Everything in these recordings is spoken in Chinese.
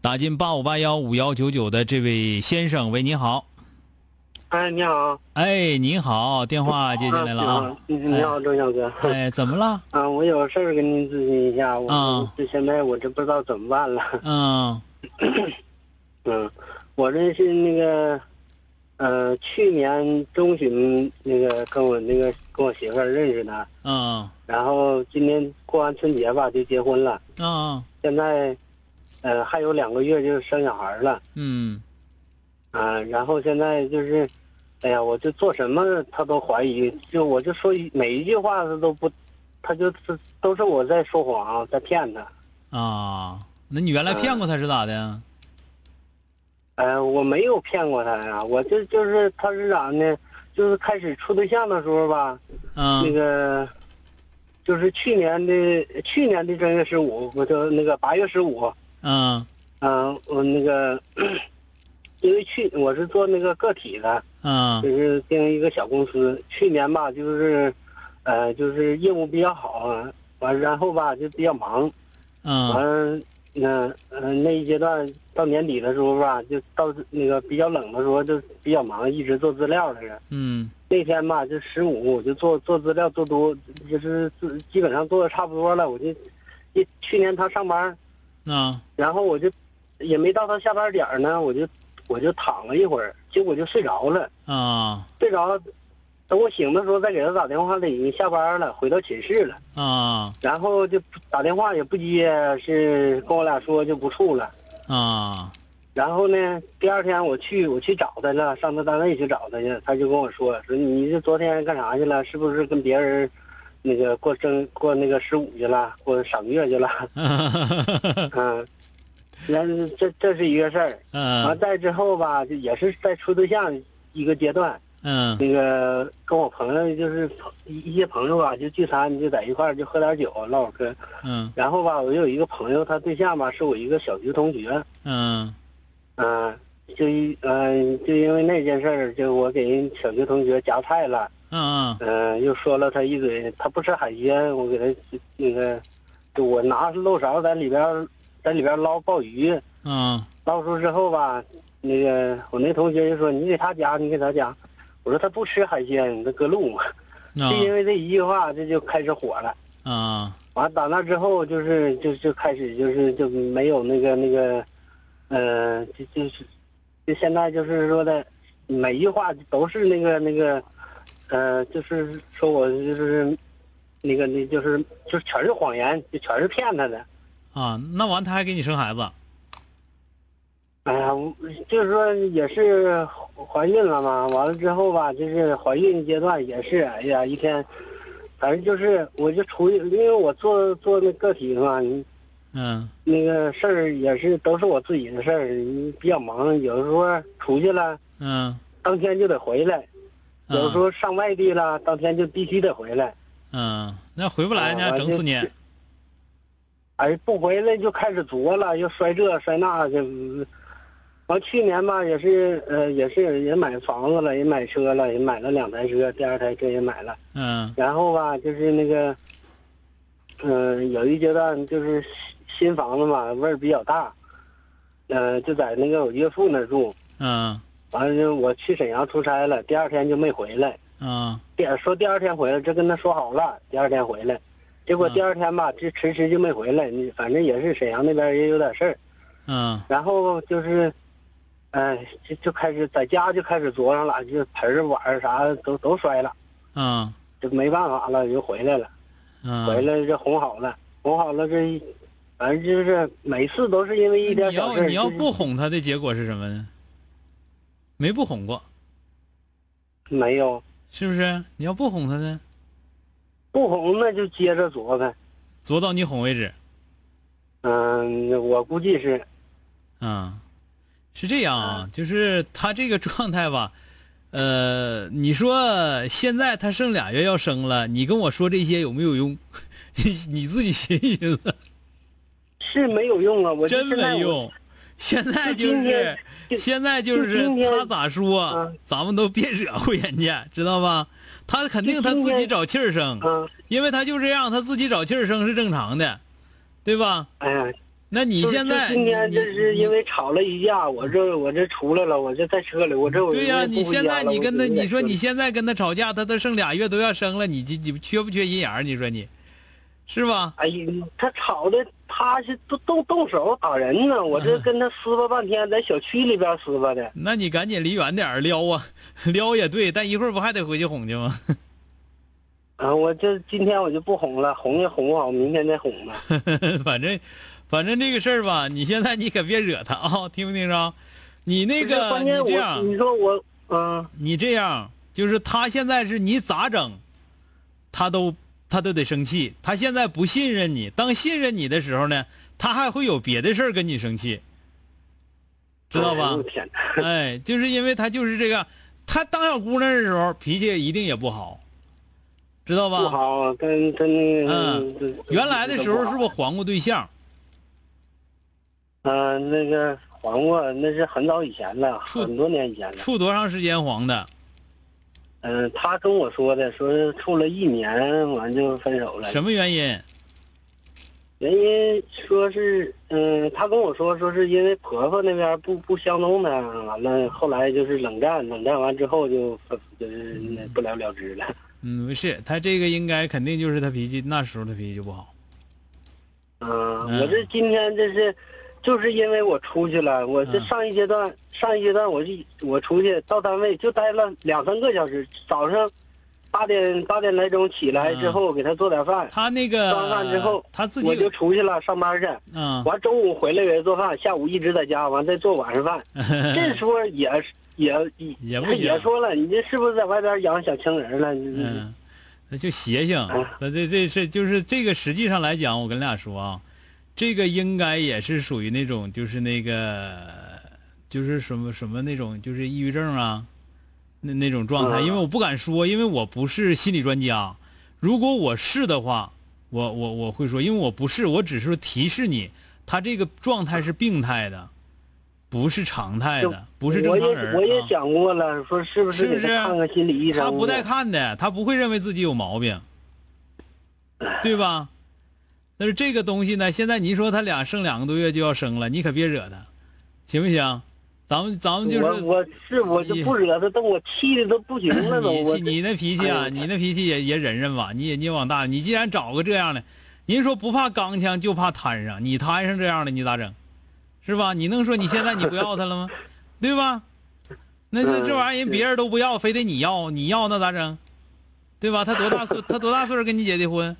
打进八五八幺五幺九九的这位先生，喂，你好。哎，你好。哎，你好，电话接进来了啊。你好，周小哥。哎，怎么了？啊，我有事儿跟您咨询一下。我这现在我这不知道怎么办了。嗯。嗯，我这是那个，呃，去年中旬那个跟我那个跟我媳妇儿认识的。嗯。然后今年过完春节吧，就结婚了。嗯。现在。呃，还有两个月就生小孩了。嗯，啊，然后现在就是，哎呀，我就做什么他都怀疑，就我就说每一句话他都不，他就是都是我在说谎，在骗他。啊，那你原来骗过他是咋的？呃，我没有骗过他呀，我就就是他是咋呢？就是开始处对象的时候吧，那个，就是去年的去年的正月十五，我就那个八月十五。嗯，嗯，我那个，因为去我是做那个个体的，嗯，就是经营一个小公司。去年吧，就是，呃，就是业务比较好，完然后吧就比较忙，嗯，完那嗯那一阶段到年底的时候吧，就到那个比较冷的时候就比较忙，一直做资料来着。嗯，那天吧就十五，我就做做资料做多，就是基本上做的差不多了，我就，一去年他上班。啊，然后我就，也没到他下班点呢，我就，我就躺了一会儿，结果就睡着了。啊，睡着了，等我醒的时候再给他打电话，他已经下班了，回到寝室了。啊，然后就打电话也不接，是跟我俩说就不处了。啊，然后呢，第二天我去我去找他了，上他单位去找他去，他就跟我说说你这昨天干啥去了？是不是跟别人？那个过正过那个十五去了，过赏月去了，嗯，那这这是一个事儿，嗯，完再之后吧，就也是在处对象一个阶段，嗯，那个跟我朋友就是一一些朋友吧，就聚餐就在一块儿就喝点酒唠会嗑，嗯，然后吧，我有一个朋友，他对象吧是我一个小学同学，嗯，嗯，就一嗯就因为那件事儿，就我给人小学同学夹菜了。嗯嗯，又说了他一嘴，他不吃海鲜，我给他那个，就我拿漏勺在里边，在里边捞鲍鱼。嗯，捞出之后吧，那个我那同学就说你给他夹，你给他夹。我说他不吃海鲜，他搁路嘛。就因为这一句话，这就开始火了。啊，完打那之后，就是就就开始就是就没有那个那个，呃，就就是，就现在就是说的，每一句话都是那个那个。呃，就是说我就是，那个那就是就全是谎言，就全是骗他的。啊，那完他还给你生孩子？哎呀，就是说也是怀孕了嘛，完了之后吧，就是怀孕阶段也是，哎呀，一天，反正就是我就出去，因为我做做那个体嘛，嗯，那个事儿也是都是我自己的事儿，比较忙，有的时候出去了，嗯，当天就得回来。有时候上外地了，当天就必须得回来。嗯，那回不来呢，整死你。哎，不回来就开始作了，又摔这摔那的。完去年吧，也是呃，也是也买房子了，也买车了，也买了两台车，第二台车也买了。嗯。然后吧，就是那个，嗯，有一阶段就是新房子嘛，味儿比较大。嗯，就在那个我岳父那住。嗯。完了就我去沈阳出差了，第二天就没回来。嗯，第说第二天回来，这跟他说好了，第二天回来，结果第二天吧，这迟迟就没回来。你反正也是沈阳那边也有点事儿，嗯然后就是，哎、就就开始在家就开始作上了，就盆儿碗儿啥的都都摔了，嗯就没办法了，就回来了。回嗯，来就哄好了，哄好了这一，反正就是每次都是因为一点小事你。要你要不哄他的结果是什么呢？没不哄过，没有是不是？你要不哄他呢，不哄，那就接着作呗。作到你哄为止。嗯，我估计是，嗯，是这样啊，就是他这个状态吧，呃，你说现在他剩俩月要生了，你跟我说这些有没有用？你你自己寻思寻思，是没有用啊！我真。没用。现在就是现在就就是他咋说嗯，咱们都别惹乎人家，知道吧？他肯定他自己找气儿生，嗯，因为他就这样，他自己找气儿生是正常的，对吧？哎呀，那你现在今天你这是因为吵了一架，我这我这出来了，我这在车里，我这我对呀、你现在你跟他，你说你现在跟他吵架，他都剩俩月都要生了，你你缺不缺心眼儿？你说你，是吧？哎呀，他吵的，他是都动动手打人呢。我嗯这跟他撕巴半天，在小区里边撕巴的。那你赶紧离远点儿撩啊，撩也对，但一会儿不还得回去哄去吗？啊，我这今天我就不哄了，哄也哄不好，明天再哄吧。反正，反正这个事儿吧，你现在你可别惹他啊，听没听着？你那个，关键我，你这样，你说我，嗯，你这样，就是他现在是你咋整，他都他都得生气。他现在不信任你，当信任你的时候呢，他还会有别的事儿跟你生气，知道吧 哎就是因为他就是这个，他当小姑娘的时候脾气一定也不好，知道吧？不好，跟跟那个，嗯原来的时候是不是？是黄过对象？嗯、那个黄过那是很早以前了，处很多年以前了。处多长时间黄的？嗯、他跟我说的，说是处了一年，完就分手了。什么原因？原因说是，嗯、他跟我说，说是因为婆婆那边不不相中他，完了后来就是冷战，冷战完之后就分就是那不了了之了。嗯，不是，他这个应该肯定就是他脾气，那时候他脾气就不好。嗯，嗯我这今天这是，就是因为我出去了，我这嗯上一阶段，上一阶段我就我出去到单位就待了两三个小时，早上八点八点来钟起来之后给他做点饭，他那个做完饭之后他自己我就出去了上班去。嗯，完中午回来给他做饭，下午一直在家，完再做晚上饭。这时候也也也不也说了，你这是不是在外边养小情人了？你嗯，那就邪性啊。那这这是就是这个，实际上来讲，我跟俩说啊，这个应该也是属于那种就是那个就是什么什么那种就是抑郁症啊，那那种状态。嗯因为我不敢说，因为我不是心理专家。如果我是的话，我我我会说，因为我不是，我只是提示你，他这个状态是病态的，不是常态的，不是正常人。我也啊想过了，说是不是不是看看心理医生？他不带看的，他不会认为自己有毛病，对吧？但是这个东西呢，现在你说他俩剩两个多月就要生了，你可别惹他，行不行？咱们咱们就是我我是我就不惹他，但我气的都不行了都。我你你那脾气啊，哎你那脾气也也忍忍吧，你也你往大，你既然找个这样的，您说不怕钢枪就怕摊上，你摊上这样的你咋整？是吧？你能说你现在你不要他了吗？对吧？那那嗯这玩意儿人别人都不要，非得你要，你要那咋整？对吧？他多大岁？他多大岁数跟你结的婚？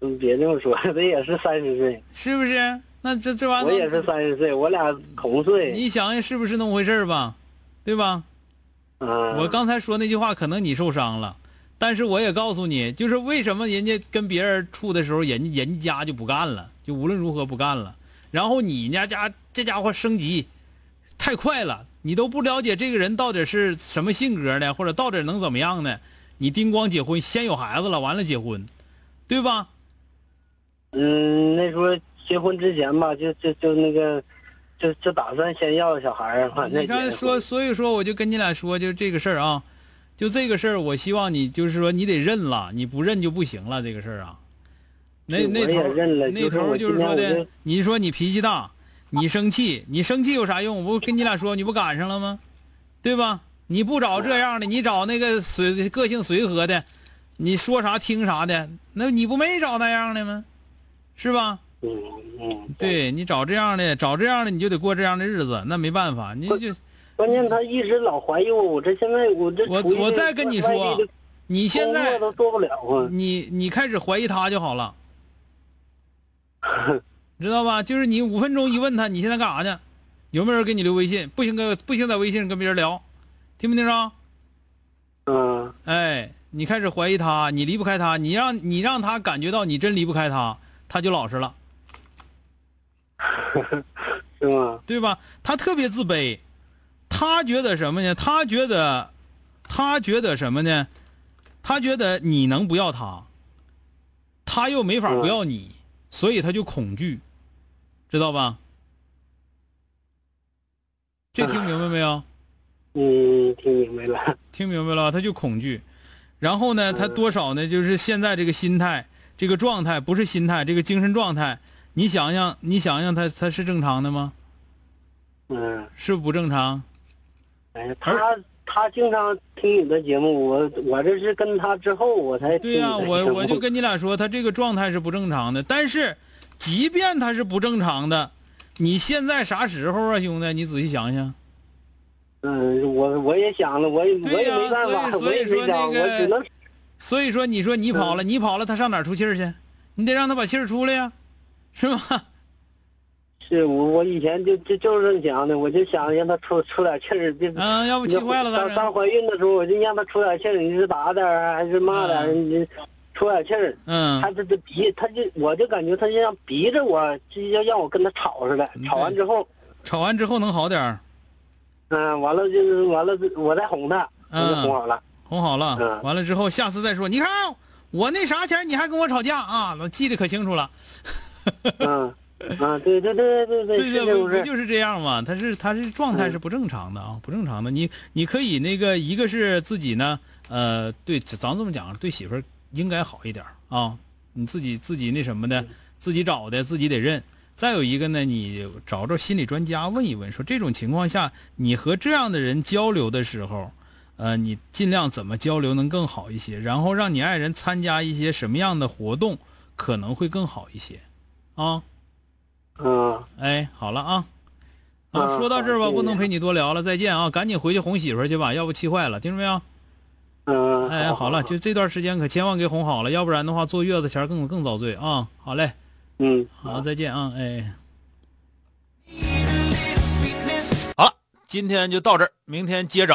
嗯别这么说，他也是三十岁，是不是？那这这玩意儿，我也是三十岁，我俩同岁。你想想是不是那么回事吧？对吧？嗯，我刚才说那句话，可能你受伤了，但是我也告诉你，就是为什么人家跟别人处的时候，人家人家就不干了，就无论如何不干了。然后你家家这家伙升级太快了，你都不了解这个人到底是什么性格的，或者到底能怎么样呢？你叮咣结婚，先有孩子了，完了结婚，对吧？嗯，那时候结婚之前吧，就就就那个，就就打算先要小孩儿，完了你看说，所以说我就跟你俩说，就这个事儿啊，就这个事儿，我希望你就是说你得认了，你不认就不行了，这个事儿啊。那那头那头就是说的，你说你脾气大，你生气，你生气有啥用？我不跟你俩说，你不赶上了吗？对吧？你不找这样的，你找那个随个性随和的，你说啥听啥的，那你不没找那样的吗？是吧？嗯嗯，对你找这样的，找这样的你就得过这样的日子，那没办法，你就关键他一直老怀疑我，我这现在我这我我再跟你说你现在都做不了啊。你你开始怀疑他就好了，知道吧？就是你五分钟一问他你现在干啥呢？有没有人给你留微信？不行跟不行在微信上跟别人聊，听没听着？嗯哎，你开始怀疑他，你离不开他，你让你让他感觉到你真离不开他，他就老实了，是吗？对吧？他特别自卑，他觉得什么呢？他觉得，他觉得什么呢？他觉得你能不要他，他又没法不要你，所以他就恐惧，知道吧？这听明白没有？嗯，听明白了。听明白了？他就恐惧，然后呢，他多少呢？就是现在这个心态，这个状态不是心态，这个精神状态，你想想，你想想他，他是正常的吗？嗯，是不正常？哎，他他经常听你的节目，我我这是跟他之后我才对呀、我我就跟你俩说，他这个状态是不正常的。但是，即便他是不正常的，你现在啥时候啊，兄弟？你仔细想想。嗯，我我也想了，我也我也没办法，所以说没想，那个我只能所以说，你说你跑了，你跑了，他上哪儿出气儿去？你得让他把气儿出来呀，是吧？是我我以前就就就是这么想的，我就想让他出出点气儿，就嗯，要不气坏了咋整？刚刚怀孕的时候，我就让他出点气儿，你是打点儿还是骂点儿，你出点气儿。嗯他这这逼，他就我就感觉他就像逼着我，就要让我跟他吵似的。嗯吵完之后，吵完之后能好点儿，嗯，完了就是完了，我再哄他，我就哄好了。哄好了，嗯完了之后下次再说。你看我那啥前你还跟我吵架啊？我记得可清楚了。嗯，啊，对对对对对，对。不不就是这样吗？他是他是状态是不正常的啊，不正常的。你你可以那个一个是自己呢，呃，对，咱这么讲，对媳妇儿应该好一点啊。你自己自己那什么的，自己找的，自己得认。再有一个呢，你找找心理专家问一问，说这种情况下，你和这样的人交流的时候，呃，你尽量怎么交流能更好一些，然后让你爱人参加一些什么样的活动可能会更好一些，啊。嗯，哎，好了啊，啊，啊说到这儿吧，不能陪你多聊了，再见啊，赶紧回去哄媳妇去吧，要不气坏了，听着没有？嗯，哎，好了，就这段时间可千万给哄好了，要不然的话坐月子前更更遭罪啊。好嘞，嗯，好，再见啊，哎。好了，今天就到这儿，明天接着。